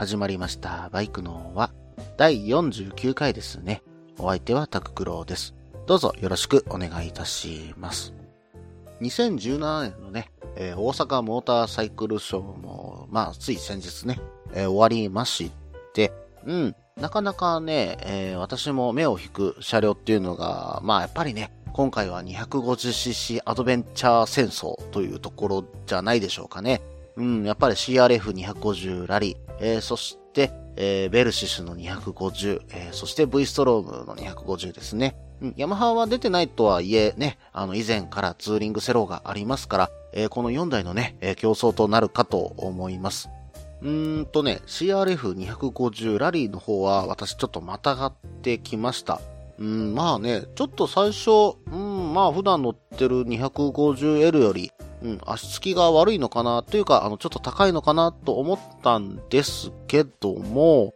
始まりました。バイクのは第49回ですね。お相手はタククロウです。どうぞよろしくお願いいたします。2017年のね、えー大阪モーターサイクルショーも、まあ、つい先日ね、えー終わりまして、うん、なかなかね、えー私も目を引く車両っていうのが、まあ、やっぱりね、今回は 250cc アドベンチャー戦争というところじゃないでしょうかね。うん、やっぱり CRF250 ラリー、えーそして、えーベルシスの250、えーそして V ストロームの250ですね。うん、ヤマハは出てないとはいえね、あの以前からツーリングセローがありますから、えーこの4台のね、えー競争となるかと思います。うーんとね、CRF250 ラリーの方は私ちょっとまたがってきました。うん、まあね、ちょっと最初、うん、まあ普段乗ってる 250L より、うん、足つきが悪いのかなというか、あの、ちょっと高いのかなと思ったんですけども、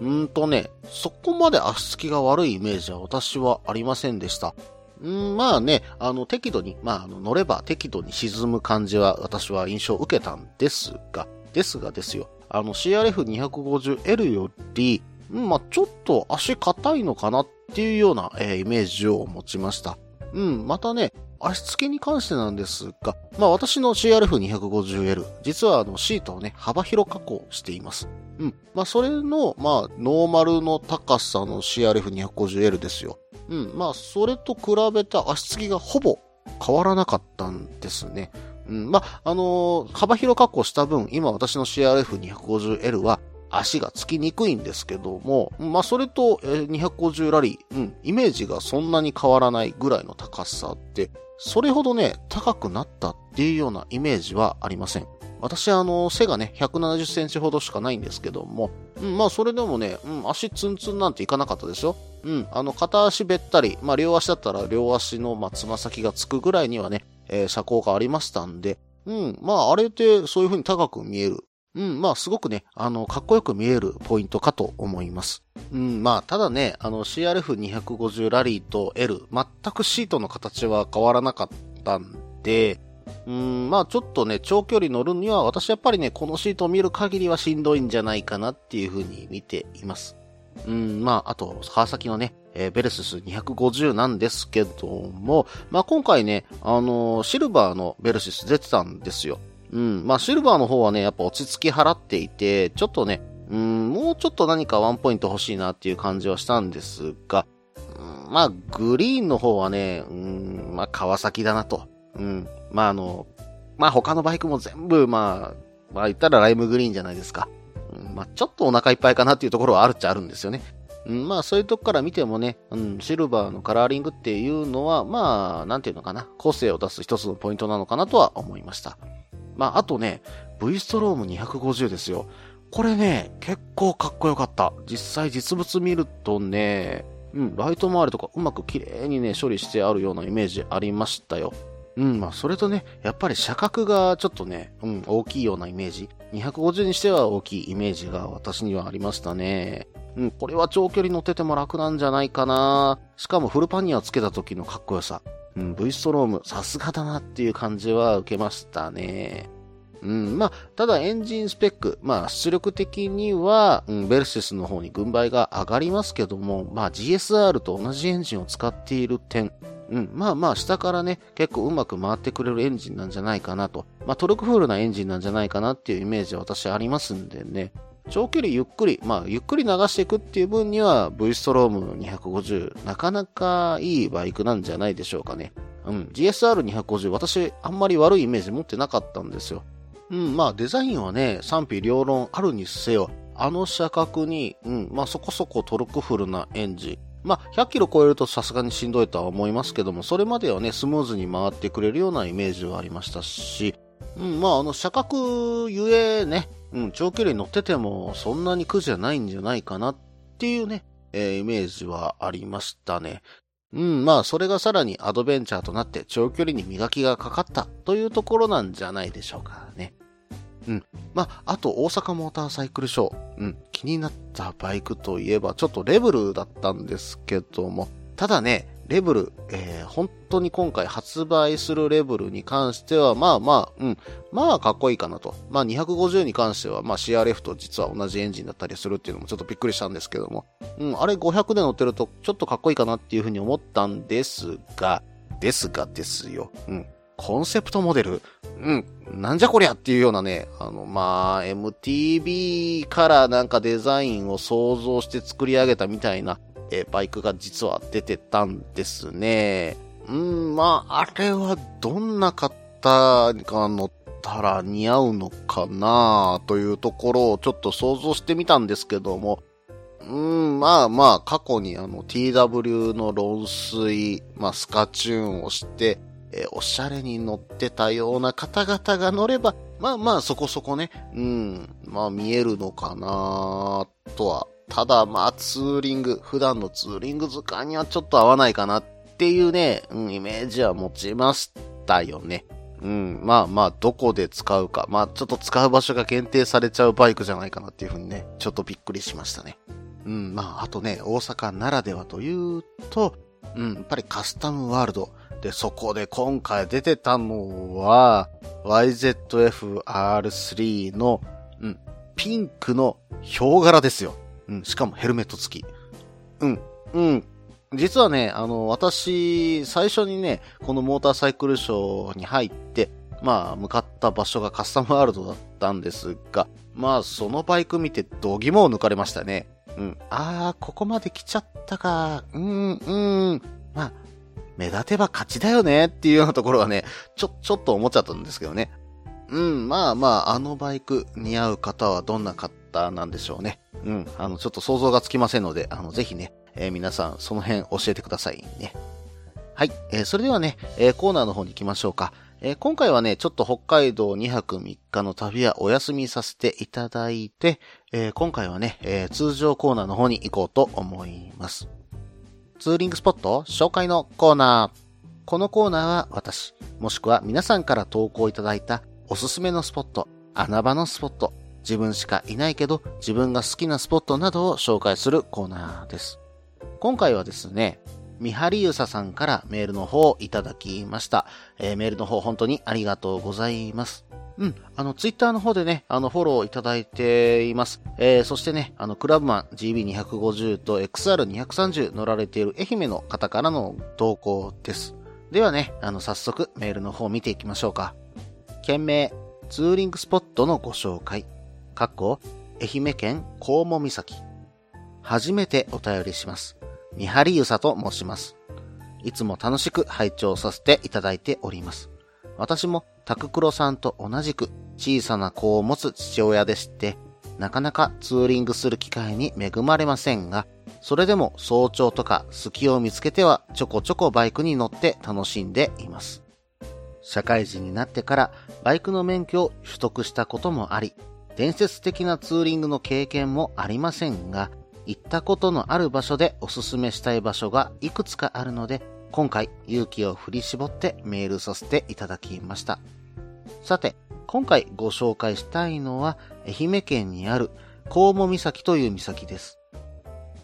うんとね、そこまで足つきが悪いイメージは私はありませんでした。うん、まあね、あの、適度に、まあ、あの、乗れば適度に沈む感じは私は印象を受けたんですが、ですがですよ、あの、CRF250L より、うん、まあ、ちょっと足硬いのかなっていうような、えーイメージを持ちました。うん、またね、足つきに関してなんですが、まあ私の CRF250L、実はあのシートをね、幅広加工しています。うん。まあそれの、まあノーマルの高さの CRF250L ですよ。うん。まあそれと比べた足つきがほぼ変わらなかったんですね。うん。まああのー幅広加工した分、今私の CRF250L は足がつきにくいんですけども、まあそれと、250ラリー、うん、イメージがそんなに変わらないぐらいの高さで、それほどね、高くなったっていうようなイメージはありません。私、あの、背がね、170センチほどしかないんですけども、うん、まあ、それでもね、うん、足ツンツンなんていかなかったですよ。うん、あの、片足べったり、まあ、両足だったら両足の、まあ、つま先がつくぐらいにはね、えー車高がありましたんで、うん、まあ、あれでそういう風に高く見える。うん、まあ、すごくね、あの、かっこよく見えるポイントかと思います。うん、まあ、ただね、あの、CRF250 ラリーと L、全くシートの形は変わらなかったんで、うん、まあちょっとね、長距離乗るには、私やっぱりね、このシートを見る限りはしんどいんじゃないかなっていうふうに見ています。うん、まああと、川崎のね、えーベルスス250なんですけども、まあ今回ね、あのーシルバーのベルシス出てたんですよ。うん、まあシルバーの方はね、やっぱ落ち着き払っていて、ちょっとね、うん、もうちょっと何かワンポイント欲しいなっていう感じはしたんですが、うんまあ、グリーンの方はね、うん、まあ、川崎だなと。うん。まあ、あの、まあ、他のバイクも全部、まあ、まあ、言ったらライムグリーンじゃないですか。うん、まあ、ちょっとお腹いっぱいかなっていうところはあるっちゃあるんですよね。うん、まあ、そういうとこから見てもね、うん、シルバーのカラーリングっていうのは、まあ、なんていうのかな、個性を出す一つのポイントなのかなとは思いました。まあ、あとね、V ストローム250ですよ。これね、結構かっこよかった。実際実物見るとね、うん、ライト周りとかうまく綺麗にね、処理してあるようなイメージありましたよ。うん、まあ、それとね、やっぱり車格がちょっとね、うん、大きいようなイメージ。250にしては大きいイメージが私にはありましたね。うん、これは長距離乗ってても楽なんじゃないかな。しかもフルパニアつけた時のかっこよさ。うん、V ストローム、さすがだなっていう感じは受けましたね。うん、まあ、ただエンジンスペック、まあ、出力的には、うん、ベルシスの方に軍配が上がりますけども、まあ、GSR と同じエンジンを使っている点、うん、まあまあ、下からね、結構うまく回ってくれるエンジンなんじゃないかなと。まあ、トルクフールなエンジンなんじゃないかなっていうイメージは私ありますんでね。長距離ゆっくり、まあ、ゆっくり流していくっていう分には、V ストローム250、なかなかいいバイクなんじゃないでしょうかね。うん、GSR250、私、あんまり悪いイメージ持ってなかったんですよ。うん、まあ、デザインはね、賛否両論あるにせよ、あの車格に、うん、まあ、そこそこトルクフルなエンジン。まあ、100キロ超えるとさすがにしんどいとは思いますけども、それまではね、スムーズに回ってくれるようなイメージはありましたし、うん、まあ、あの、車格ゆえね、うん、長距離乗っててもそんなに苦じゃないんじゃないかなっていうね、えー、イメージはありましたね。うん、まあ、それがさらにアドベンチャーとなって長距離に磨きがかかったというところなんじゃないでしょうかね。うん。まあ、あと大阪モーターサイクルショー。うん。気になったバイクといえば、ちょっとレベルだったんですけども、ただね、レブル、えー、本当に今回発売するレブルに関しては、まあまあ、うん、まあかっこいいかなと。まあ250に関しては、まあ CRF と実は同じエンジンだったりするっていうのもちょっとびっくりしたんですけども、うん、あれ500で乗ってるとちょっとかっこいいかなっていうふうに思ったんですが、ですがですよ。うん。コンセプトモデルうん、なんじゃこりゃっていうようなね、あの、まあ、MTB からなんかデザインを想像して作り上げたみたいなえバイクが実は出てたんですね。うん、まあ、あれはどんな方が乗ったら似合うのかなというところをちょっと想像してみたんですけども、うん、まあまあ、過去にあの TW の論水、まあスカチューンをして、えー、おしゃれに乗ってたような方々が乗れば、まあまあそこそこね、うん、まあ見えるのかなとはただ、まあ、ツーリング、普段のツーリング図鑑にはちょっと合わないかなっていうね、うん、イメージは持ちましたよね。うん、まあまあ、どこで使うか。まあ、ちょっと使う場所が限定されちゃうバイクじゃないかなっていうふうにね、ちょっとびっくりしましたね。うん、まあ、あとね、大阪ならではというと、うん、やっぱりカスタムワールド。で、そこで今回出てたのは、YZF-R3 の、うん、ピンクのヒョウ柄ですよ。うん、しかもヘルメット付き。うん、うん。実はね、あの、私、最初にね、このモーターサイクルショーに入って、まあ、向かった場所がカスタムワールドだったんですが、まあ、そのバイク見て、度肝を抜かれましたね。うん。ああ、ここまで来ちゃったか。うん、うん。まあ、目立てば勝ちだよねっていうようなところはね、ちょ、ちょっと思っちゃったんですけどね。うん、まあまあ、あのバイク似合う方はどんな方なんでしょうね。うん、あの、ちょっと想像がつきませんので、あの、ぜひね、えー、皆さん、その辺教えてくださいね。はい、えー、それではね、えー、コーナーの方に行きましょうか。え、今回はね、ちょっと北海道2泊3日の旅はお休みさせていただいて、え、今回はね、え、通常コーナーの方に行こうと思います。ツーリングスポット紹介のコーナー。このコーナーは私、もしくは皆さんから投稿いただいたおすすめのスポット、穴場のスポット、自分しかいないけど自分が好きなスポットなどを紹介するコーナーです。今回はですね、みはりゆささんからメールの方をいただきました。えー、メールの方本当にありがとうございます。うん。あの、ツイッターの方でね、あの、フォローいただいています。えー、そしてね、あの、クラブマン GB250 と XR230 乗られている愛媛の方からの投稿です。ではね、あの、早速メールの方を見ていきましょうか。件名、ツーリングスポットのご紹介。かっこ、愛媛県高茂岬。初めてお便りします。三張ゆさと申します。いつも楽しく拝聴させていただいております。私もタククロさんと同じく小さな子を持つ父親でして、なかなかツーリングする機会に恵まれませんが、それでも早朝とか隙を見つけてはちょこちょこバイクに乗って楽しんでいます。社会人になってからバイクの免許を取得したこともあり、伝説的なツーリングの経験もありませんが、行ったことのある場所でおすすめしたい場所がいくつかあるので、今回勇気を振り絞ってメールさせていただきました。さて、今回ご紹介したいのは愛媛県にある高茂岬という岬です。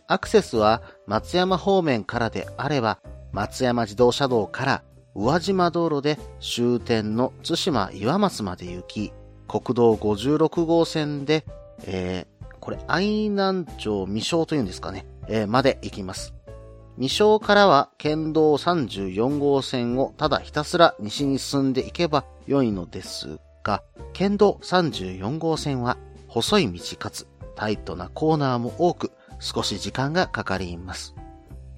アクセスは松山方面からであれば、松山自動車道から宇和島道路で終点の津島岩松まで行き、国道56号線で、えー、これ、愛南町未章というんですかね、えー、まで行きます。未章からは県道34号線をただひたすら西に進んでいけば良いのですが、県道34号線は細い道かつタイトなコーナーも多く少し時間がかかります。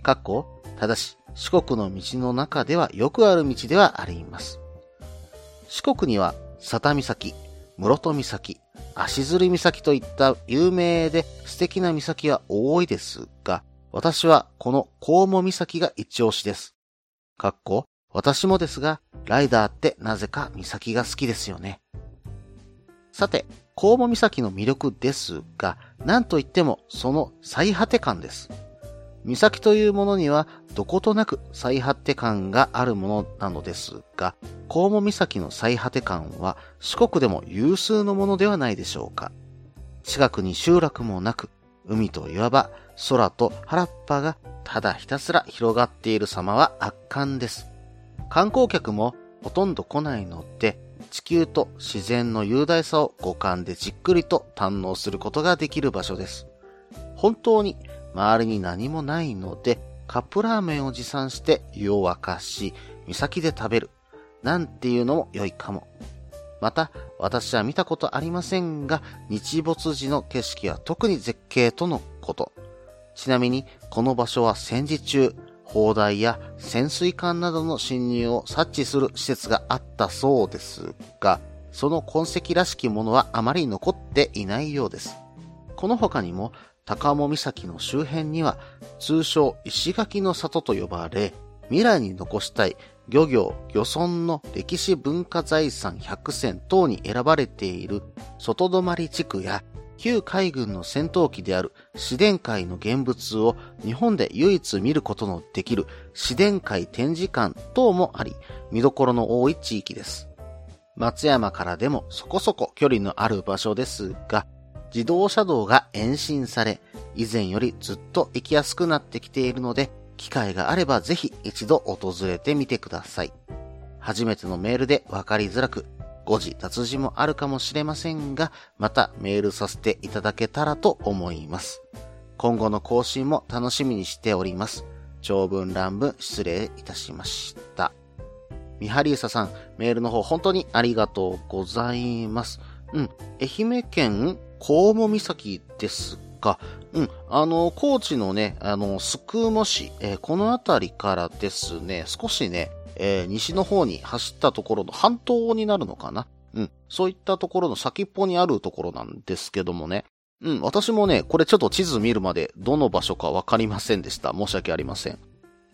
かっこ、ただし四国の道の中ではよくある道ではあります。四国には佐多岬、室戸岬、足摺岬といった有名で素敵な岬は多いですが、私はこの高茂岬が一押しです。かっこ、私もですが、ライダーってなぜか岬が好きですよね。さて、コウモ岬の魅力ですが、なんといってもその最果て感です。岬というものにはどことなく最果て感があるものなのですが、コウモ岬の最果て感は四国でも有数のものではないでしょうか。近くに集落もなく、海と岩場、空と原っぱがただひたすら広がっている様は圧巻です。観光客もほとんど来ないので、地球と自然の雄大さを五感でじっくりと堪能することができる場所です。本当に周りに何もないので、カップラーメンを持参して湯を沸かし、岬で食べる。なんていうのも良いかも。また、私は見たことありませんが、日没時の景色は特に絶景とのこと。ちなみに、この場所は戦時中、砲台や潜水艦などの侵入を察知する施設があったそうですが、その痕跡らしきものはあまり残っていないようです。この他にも、高尾岬の周辺には、通称石垣の里と呼ばれ、未来に残したい漁業、漁村の歴史文化財産100選等に選ばれている外泊地区や旧海軍の戦闘機である市電海の現物を日本で唯一見ることのできる市電海展示館等もあり、見どころの多い地域です。松山からでもそこそこ距離のある場所ですが、自動車道が延伸され、以前よりずっと行きやすくなってきているので、機会があればぜひ一度訪れてみてください。初めてのメールでわかりづらく、誤字脱字もあるかもしれませんが、またメールさせていただけたらと思います。今後の更新も楽しみにしております。長文乱文失礼いたしました。みはりうささん、メールの方本当にありがとうございます。うん、愛媛県コウモ岬ですが、うん、あの、高知のね、あの、スクーモ市、えー、この辺りからですね、少しね、えー、西の方に走ったところの半島になるのかな？うん、そういったところの先っぽにあるところなんですけどもね、うん、私もね、これちょっと地図見るまでどの場所かわかりませんでした。申し訳ありません。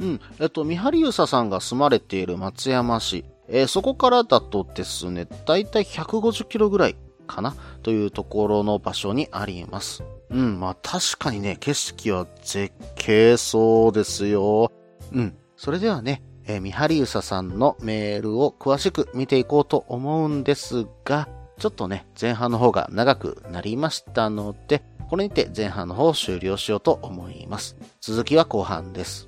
うん、えっと、三針ゆささんが住まれている松山市、えー、そこからだとですね、だいたい150キロぐらいかな？というところの場所にあります。うん、まあ確かにね、景色は絶景そうですよ。うん、それではね、えー、みはりうささんのメールを詳しく見ていこうと思うんですが、ちょっとね、前半の方が長くなりましたので、これにて前半の方を終了しようと思います。続きは後半です。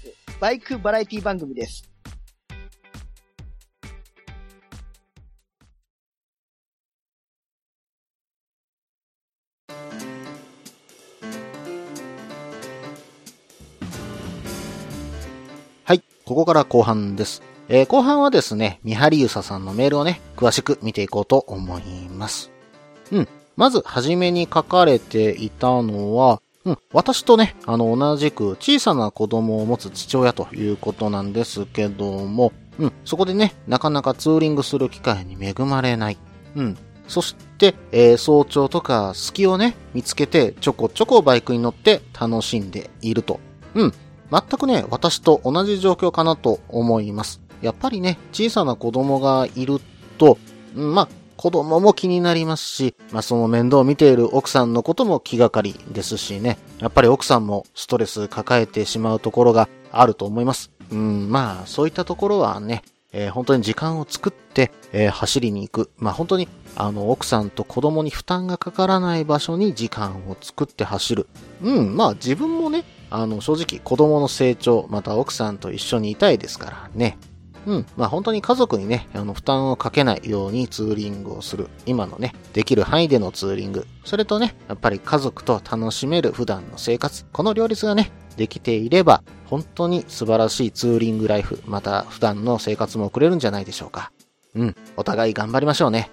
バイクバラエティ番組です。はい、ここから後半です。えー、後半はですね、みはりゆささんのメールをね、詳しく見ていこうと思います。うん。まず、はじめに書かれていたのは、うん、私とね、あの、同じく小さな子供を持つ父親ということなんですけども、うん、そこでね、なかなかツーリングする機会に恵まれない。うん。そして、えー、早朝とか隙をね、見つけてちょこちょこバイクに乗って楽しんでいると。うん。全くね、私と同じ状況かなと思います。やっぱりね、小さな子供がいると、うんまあ、子供も気になりますし、まあ、その面倒を見ている奥さんのことも気がかりですしね、やっぱり奥さんもストレス抱えてしまうところがあると思います。うん、まあ、そういったところはね、えー、本当に時間を作って、えー、走りに行く。まあ、本当に、あの、奥さんと子供に負担がかからない場所に時間を作って走る。うん、まあ、自分もね、あの、正直子供の成長、また奥さんと一緒にいたいですからね。うん。まあ本当に家族にね、あの負担をかけないようにツーリングをする。今のね、できる範囲でのツーリング。それとね、やっぱり家族と楽しめる普段の生活。この両立がね、できていれば、本当に素晴らしいツーリングライフ、また普段の生活も送れるんじゃないでしょうか。うん。お互い頑張りましょうね。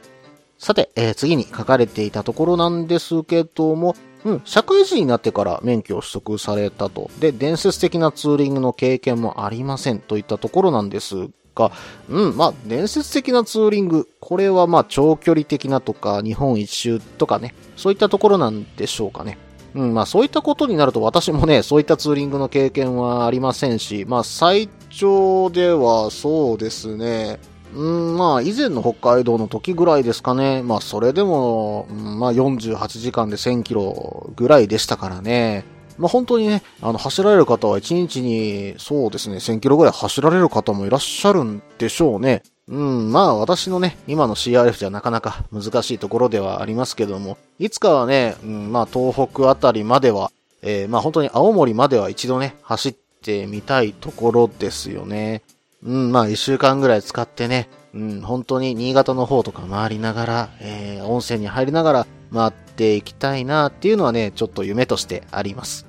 さて、えー次に書かれていたところなんですけども、うん、社会人になってから免許を取得されたと。で、伝説的なツーリングの経験もありませんといったところなんですが、うん、まあ、伝説的なツーリング。これはまあ、長距離的なとか、日本一周とかね、そういったところなんでしょうかね。うん、まあ、そういったことになると私もね、そういったツーリングの経験はありませんし、まあ、最長ではそうですね、うん、まあ、以前の北海道の時ぐらいですかね。まあ、それでも、うんまあ、48時間で1000キロぐらいでしたからね。まあ、本当にね、あの、走られる方は1日に、そうですね、1000キロぐらい走られる方もいらっしゃるんでしょうね。うん、まあ、私のね、今の CRF じゃなかなか難しいところではありますけども、いつかはね、うん、まあ、東北あたりまでは、えーまあ、本当に青森までは一度ね、走ってみたいところですよね。うん、まあ一週間ぐらい使ってね、うん、本当に新潟の方とか回りながら、えー、温泉に入りながら回っていきたいなっていうのはね、ちょっと夢としてあります。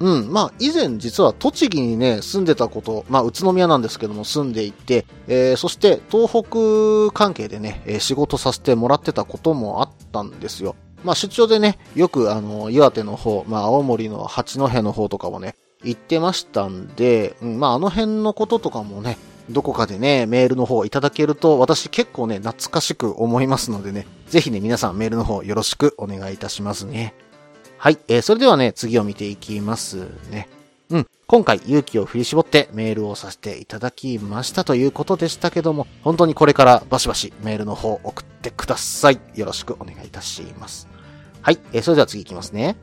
うん、まあ以前実は栃木にね、住んでたこと、まあ宇都宮なんですけども住んでいて、えー、そして東北関係でね、仕事させてもらってたこともあったんですよ。まあ出張でね、よくあの、岩手の方、まあ青森の八戸の方とかもね、行ってましたんで、うん、まああの辺のこととかもね、どこかでね、メールの方いただけると、私結構ね、懐かしく思いますのでね、ぜひね、皆さんメールの方よろしくお願いいたしますね。はい、えー、それではね、次を見ていきますね。うん、今回勇気を振り絞ってメールをさせていただきましたということでしたけども、本当にこれからバシバシメールの方送ってください。よろしくお願いいたします。はい、えー、それでは次いきますね。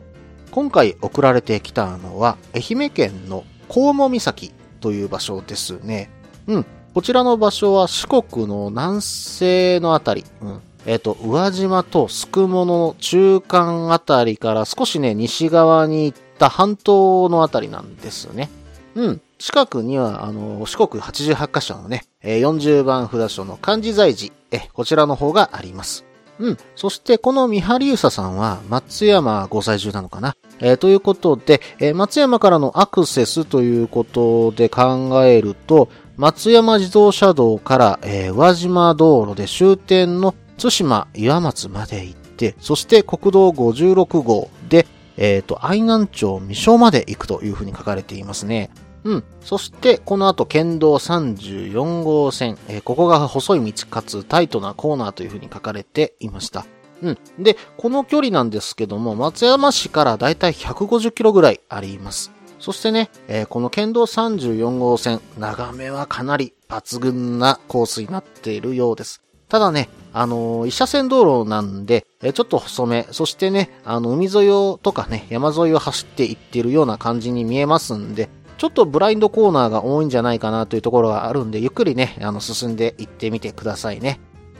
今回送られてきたのは、愛媛県の高茂岬という場所ですね。うん。こちらの場所は四国の南西のあたり。うん。えっ、と、宇和島とすくもの中間あたりから少しね、西側に行った半島のあたりなんですね。うん。近くには、あの、四国88カ所のね、40番札所の漢字財寺、え、こちらの方があります。うん。そして、この三春ゆささんは、松山ご在住なのかなえーということで、えー松山からのアクセスということで考えると、松山自動車道から、えー宇和島道路で終点の津島岩松まで行って、そして国道56号で、えっ、と、愛南町未所まで行くというふうに書かれていますね。うん。そして、この後、県道34号線、えーここが細い道かつタイトなコーナーというふうに書かれていました。うん。で、この距離なんですけども、松山市からだいたい150キロぐらいあります。そしてね、えーこの県道34号線、眺めはかなり抜群なコースになっているようです。ただね、あのー一車線道路なんで、えーちょっと細め、そしてね、あの、海沿いをとかね、山沿いを走っていっているような感じに見えますんで、ちょっとブラインドコーナーが多いんじゃないかなというところがあるんで、ゆっくりね、あの、進んでいってみてくださいね。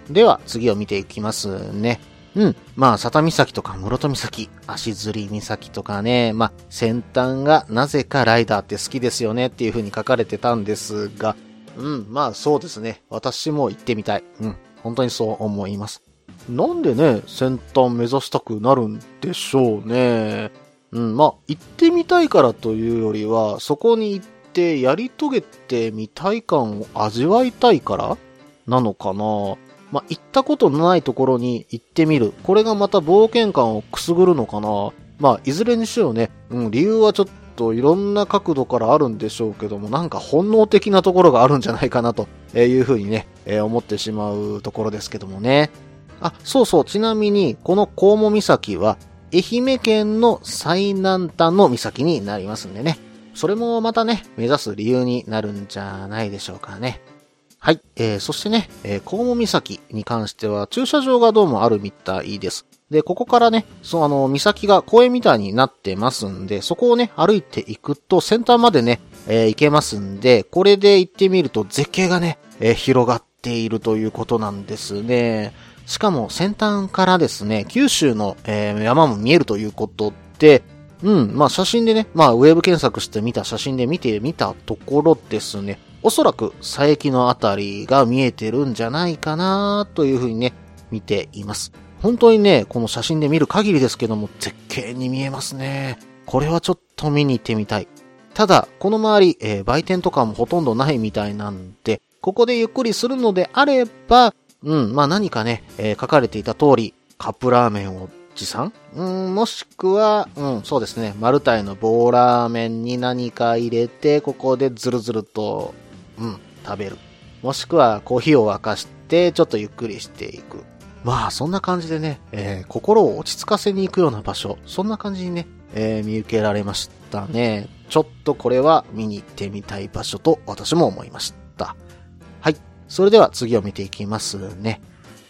では、次を見ていきますね。うん。まあ、佐田岬とか室戸岬、足摺岬とかね、まあ、先端がなぜかライダーって好きですよねっていう風に書かれてたんですが、うん、まあそうですね。私も行ってみたい。うん、本当にそう思います。なんでね、先端目指したくなるんでしょうね。うん、まあ、行ってみたいからというよりは、そこに行ってやり遂げてみたい感を味わいたいからなのかな。まあ、行ったことのないところに行ってみる。これがまた冒険感をくすぐるのかな。まあ、いずれにしろね、うん、理由はちょっといろんな角度からあるんでしょうけども、なんか本能的なところがあるんじゃないかなというふうにね、えー思ってしまうところですけどもね。あ、そうそう、ちなみに、この高茂岬は、愛媛県の最南端の岬になりますんでね。それもまたね、目指す理由になるんじゃないでしょうかね。はい。えー、そしてね、えー、高茂岬に関しては駐車場がどうもあるみたいです。で、ここからね、そう、あの、岬が公園みたいになってますんで、そこをね、歩いていくと先端までね、えー行けますんで、これで行ってみると絶景がね、えー広がっているということなんですね。しかも先端からですね、九州の、えー山も見えるということで、うん、まあ写真でね、まあウェブ検索してみた写真で見てみたところですね、おそらく佐伯のあたりが見えてるんじゃないかなというふうにね、見ています。本当にね、この写真で見る限りですけども、絶景に見えますね。これはちょっと見に行ってみたい。ただ、この周り、えー売店とかもほとんどないみたいなんで、ここでゆっくりするのであれば、うん、まあ何かね、えー書かれていた通り、カップラーメンを持参うん、もしくは、うん、そうですね、マルタイの棒ラーメンに何か入れて、ここでズルズルと、うん、食べる。もしくはコーヒーを沸かして、ちょっとゆっくりしていく。まあ、そんな感じでね、えー心を落ち着かせに行くような場所、そんな感じにね、えー見受けられましたね。ちょっとこれは見に行ってみたい場所と私も思いました。はい。それでは次を見ていきますね。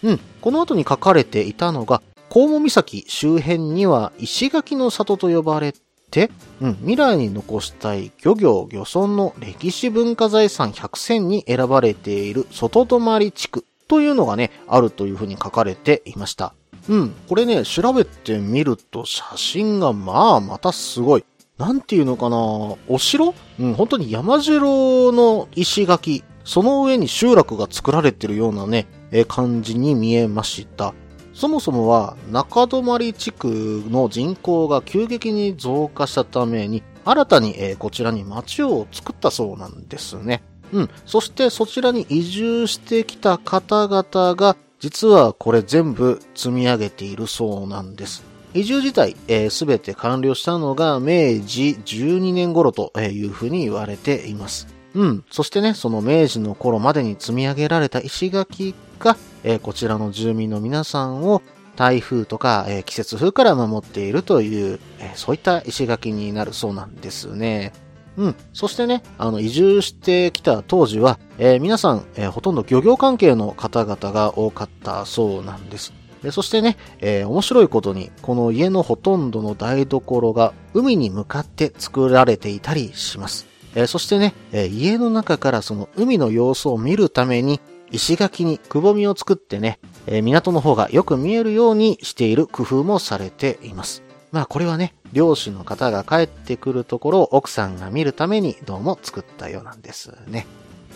うん。この後に書かれていたのが、黄門岬周辺には石垣の里と呼ばれて、うん、未来に残したい漁業漁村の歴史文化財産100選に選ばれている外泊地区というのがね、あるというふうに書かれていました。うん、これね、調べてみると写真がまあまたすごい。なんていうのかなお城？うん、本当に山城の石垣、その上に集落が作られてるようなね、え感じに見えました。そもそもは中泊地区の人口が急激に増加したために、新たに、えーこちらに町を作ったそうなんですね。うん。そしてそちらに移住してきた方々が、実はこれ全部積み上げているそうなんです。移住自体、すべて完了したのが明治12年頃というふうに言われています。うん。そしてね、その明治の頃までに積み上げられた石垣が、えーこちらの住民の皆さんを台風とか、えー季節風から守っているという、えーそういった石垣になるそうなんですね。うん。そしてね、あの、移住してきた当時は、えー皆さん、えーほとんど漁業関係の方々が多かったそうなんです。でそしてね、えー面白いことに、この家のほとんどの台所が海に向かって作られていたりします。えーそしてね、えー家の中からその海の様子を見るために、石垣にくぼみを作ってね、えー港の方がよく見えるようにしている工夫もされています。まあこれはね、漁師の方が帰ってくるところを奥さんが見るためにどうも作ったようなんですね。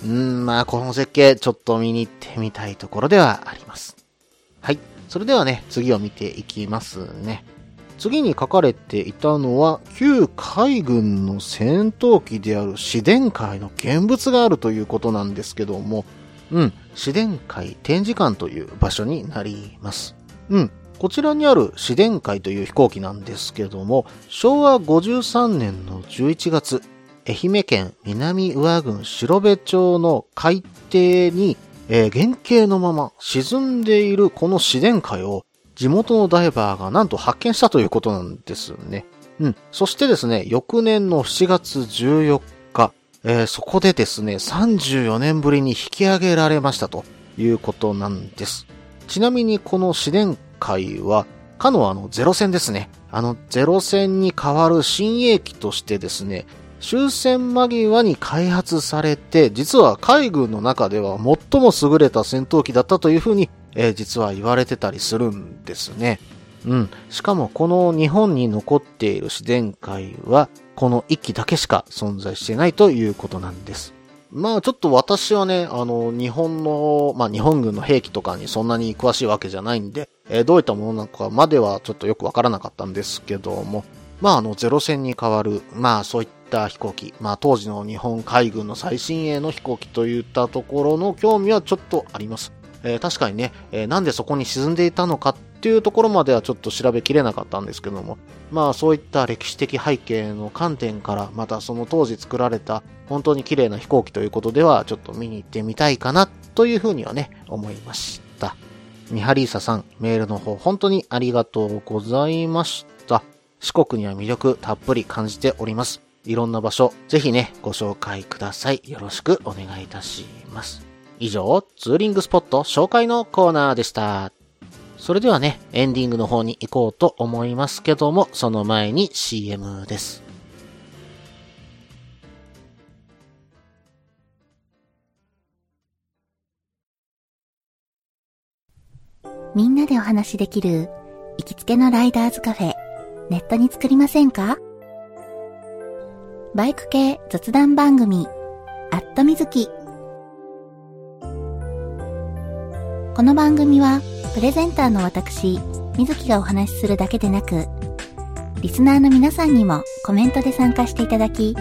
うーん、まあこの絶景ちょっと見に行ってみたいところではあります。はい。それではね、次を見ていきますね。次に書かれていたのは、旧海軍の戦闘機である市電海の現物があるということなんですけども、うん、市電海展示館という場所になります。うん、こちらにある市電海という飛行機なんですけども、昭和53年の11月、愛媛県南宇和郡白部町の海底に、えー原型のまま沈んでいるこの市電海を地元のダイバーがなんと発見したということなんですね。うん。そしてですね、翌年の7月14日、えーそこでですね、34年ぶりに引き上げられましたということなんです。ちなみにこの市電海は、かのあのゼロ戦ですね。あのゼロ戦に代わる新鋭機としてですね、終戦間際に開発されて、実は海軍の中では最も優れた戦闘機だったというふうに、えー実は言われてたりするんですね。うん。しかもこの日本に残っている自然界は、この一機だけしか存在してないということなんです。まあちょっと私はね、あの、日本の、まあ日本軍の兵器とかにそんなに詳しいわけじゃないんで、えーどういったものなのかまではちょっとよくわからなかったんですけども、まああの、ゼロ戦に代わる、まあそういった飛行機、まあ当時の日本海軍の最新鋭の飛行機といったところの興味はちょっとあります。えー確かにね、えーなんでそこに沈んでいたのかっていうところまではちょっと調べきれなかったんですけども、まあそういった歴史的背景の観点から、またその当時作られた本当に綺麗な飛行機ということでは、ちょっと見に行ってみたいかなというふうにはね、思いました。ミハリーサさん、メールの方本当にありがとうございました。四国には魅力たっぷり感じております。いろんな場所、ぜひね、ご紹介ください。よろしくお願いいたします。以上、ツーリングスポット紹介のコーナーでした。それではね、エンディングの方に行こうと思いますけども、その前に CM です。みんなでお話しできる行きつけのライダーズカフェ、ネットに作りませんか？バイク系雑談番組、アットみずき。この番組は、プレゼンターの私、みずきがお話しするだけでなく、リスナーの皆さんにもコメントで参加していただき、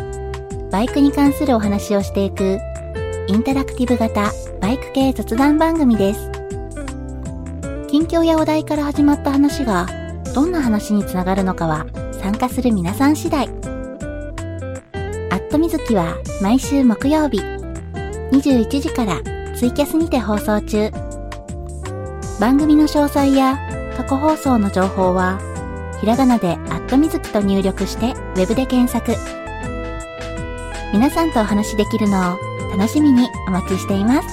バイクに関するお話をしていく、インタラクティブ型バイク系雑談番組です。近況やお題から始まった話が、どんな話につながるのかは、参加する皆さん次第。アットみずきは毎週木曜日、21時からツイキャスにて放送中。番組の詳細や過去放送の情報は、ひらがなでアットみずきと入力してウェブで検索。皆さんとお話しできるのを楽しみにお待ちしています。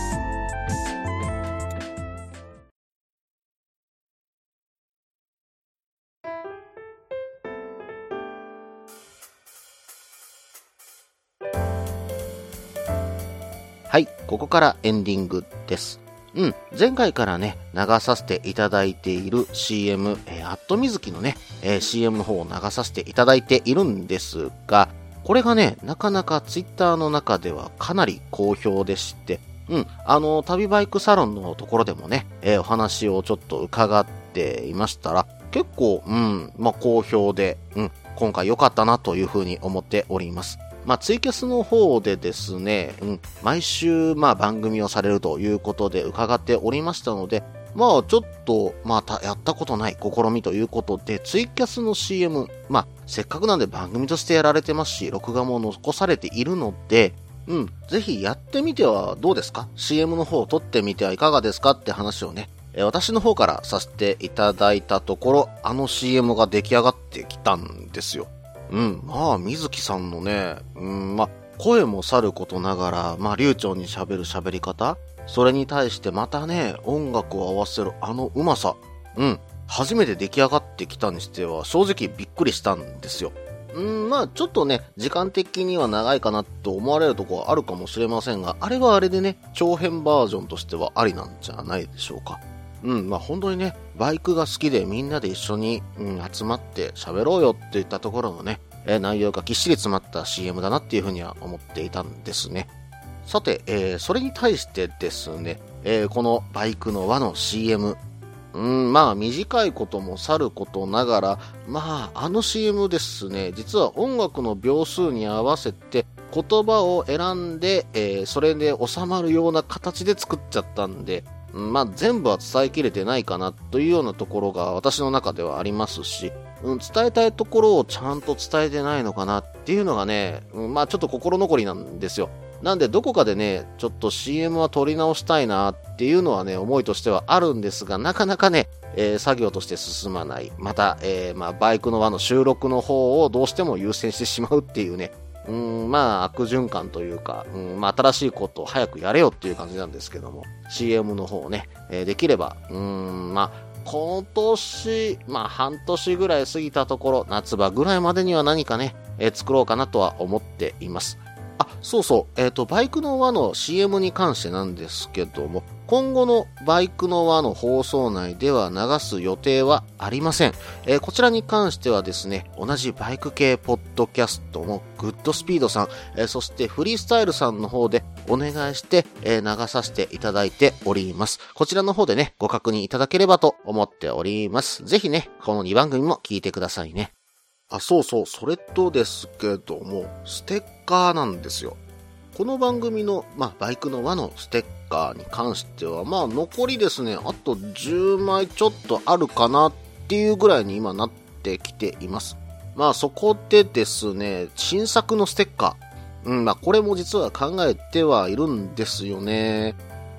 はい、ここからエンディングです。うん、前回からね、流させていただいている CM、えー、アットみずきのね、えー CM の方を流させていただいているんですが、これがね、なかなかツイッターの中ではかなり好評でして、うん、あの、旅バイクサロンのところでもね、えーお話をちょっと伺っていましたら、結構、うん、まあ、好評で、うん、今回良かったなというふうに思っております。まあ、ツイキャスの方でですね、うん、毎週、まあ、番組をされるということで伺っておりましたので、まあ、ちょっと、また、やったことない試みということで、ツイキャスの CM、まあ、せっかくなんで番組としてやられてますし、録画も残されているので、うん、ぜひやってみてはどうですか ?CM の方を撮ってみてはいかがですかって話をね、え私の方からさせていただいたところ、あの CM が出来上がってきたんですよ。うん、まあ、水木さんのね、うん、まあ、声もさることながら、まあ、流暢に喋る喋り方それに対してまたね、音楽を合わせるあのうまさ。うん、初めて出来上がってきたにしては、正直びっくりしたんですよ。うん、まあ、ちょっとね、時間的には長いかなと思われるとこはあるかもしれませんが、あれはあれでね、長編バージョンとしてはありなんじゃないでしょうか。うん、まあ本当にね、バイクが好きでみんなで一緒に、うん、集まって喋ろうよっていったところのね、え内容がぎっしり詰まった CM だなっていうふうには思っていたんですね。さて、えーそれに対してですね、えーこのバイクの輪の CM、うん、まあ短いこともさることながら、まああの CM ですね、実は音楽の秒数に合わせて言葉を選んで、えーそれで収まるような形で作っちゃったんで、まあ全部は伝えきれてないかなというようなところが私の中ではありますし、うん、伝えたいところをちゃんと伝えてないのかなっていうのがね、うん、まあちょっと心残りなんですよ。なんでどこかでね、ちょっと CM は撮り直したいなっていうのはね、思いとしてはあるんですが、なかなかね、えー作業として進まない。また、えーまあバイクの輪の収録の方をどうしても優先してしまうっていうね、うん、まあ悪循環というか、うん、まあ新しいことを早くやれよっていう感じなんですけども、CM の方をね、えーできれば、うん、まあ今年、まあ半年ぐらい過ぎたところ、夏場ぐらいまでには何かね、えー作ろうかなとは思っています。あ、そうそう、えっ、と、バイクの輪の CM に関してなんですけども、今後のバイクの輪の放送内では流す予定はありません。えーこちらに関してはですね、同じバイク系ポッドキャストのグッドスピードさん、えーそしてフリースタイルさんの方でお願いして、えー流させていただいております。こちらの方でね、ご確認いただければと思っております。ぜひね、この2番組も聞いてくださいね。あ、そうそう、それとですけども、ステッカーなんですよ。この番組の、まあ、バイクの輪のステッカーに関しては、まあ、残りですね、あと10枚ちょっとあるかなっていうぐらいに今なってきています。まあ、そこでですね、新作のステッカー。うん、まあ、これも実は考えてはいるんですよね。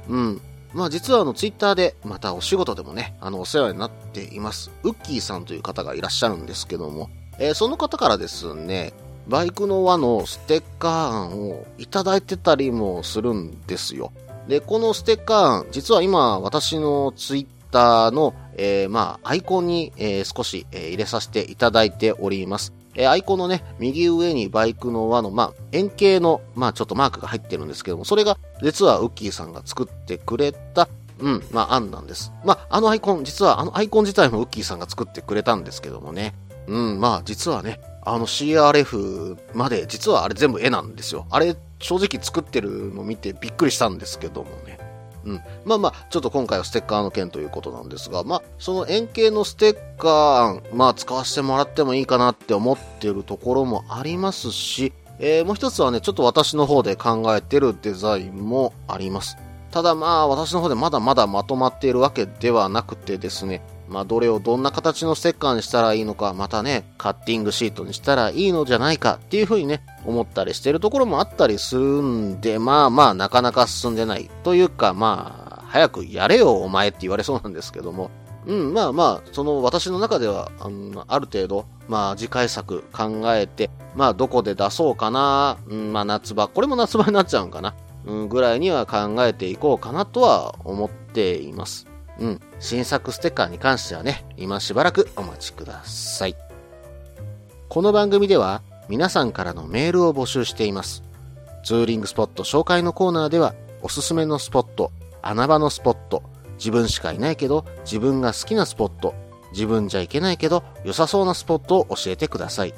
うん。まあ実はあのツイッターでまたお仕事でもね、あのお世話になっています。ウッキーさんという方がいらっしゃるんですけども、えーその方からですね、バイクの輪のステッカー案をいただいてたりもするんですよ。で、このステッカー、実は今私のツイッターの、えーまあアイコンに、えー少し、えー入れさせていただいております。えーアイコンのね、右上にバイクの輪の、まあ、円形の、まあ、ちょっとマークが入ってるんですけども、それが、実はウッキーさんが作ってくれた、うん、まあ、案なんです。まあ、あのアイコン、実はあのアイコン自体もウッキーさんが作ってくれたんですけどもね。うん、まあ、実はね、あの CRF まで、実はあれ全部絵なんですよ。あれ正直作ってるの見てびっくりしたんですけどもね。うん。まあまあ、ちょっと今回はステッカーの件ということなんですが、まあ、その円形のステッカー、まあ、使わせてもらってもいいかなって思ってるところもありますし、えー、もう一つはね、ちょっと私の方で考えてるデザインもあります。ただまあ、私の方でまだまだまとまっているわけではなくてですね、まあ、どれをどんな形のステッカーにしたらいいのか、またね、カッティングシートにしたらいいのじゃないかっていうふうにね、思ったりしてるところもあったりするんで、まあまあ、なかなか進んでない。というか、まあ、早くやれよ、お前って言われそうなんですけども、うん、まあまあ、その私の中では、あのある程度、まあ次回作考えて、まあどこで出そうかな、うん、まあ夏場、これも夏場になっちゃうんかな、うん、ぐらいには考えていこうかなとは思っています。うん、新作ステッカーに関してはね、今しばらくお待ちください。この番組では皆さんからのメールを募集しています。ツーリングスポット紹介のコーナーでは、おすすめのスポット、穴場のスポット、自分しかいないけど自分が好きなスポット、自分じゃいけないけど良さそうなスポットを教えてください。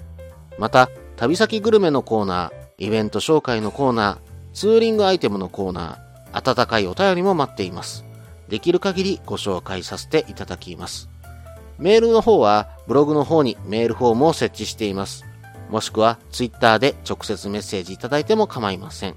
また、旅先グルメのコーナー、イベント紹介のコーナー、ツーリングアイテムのコーナー、温かいお便りも待っています。できる限りご紹介させていただきます。メールの方はブログの方にメールフォームを設置しています。もしくはツイッターで直接メッセージいただいても構いません。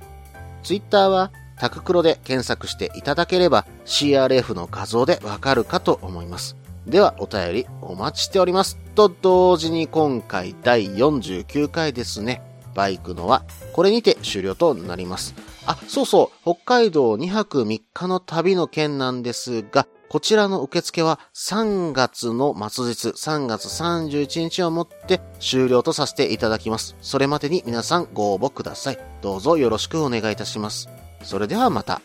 ツイッターはタククロで検索していただければ CRF の画像でわかるかと思います。ではお便りお待ちしております。と同時に今回第49回ですね。バイクのはこれにて終了となります。あ、そうそう、北海道2泊3日の旅の件なんですが、こちらの受付は3月の末日、3月31日をもって終了とさせていただきます。それまでに皆さんご応募ください。どうぞよろしくお願いいたします。それではまた。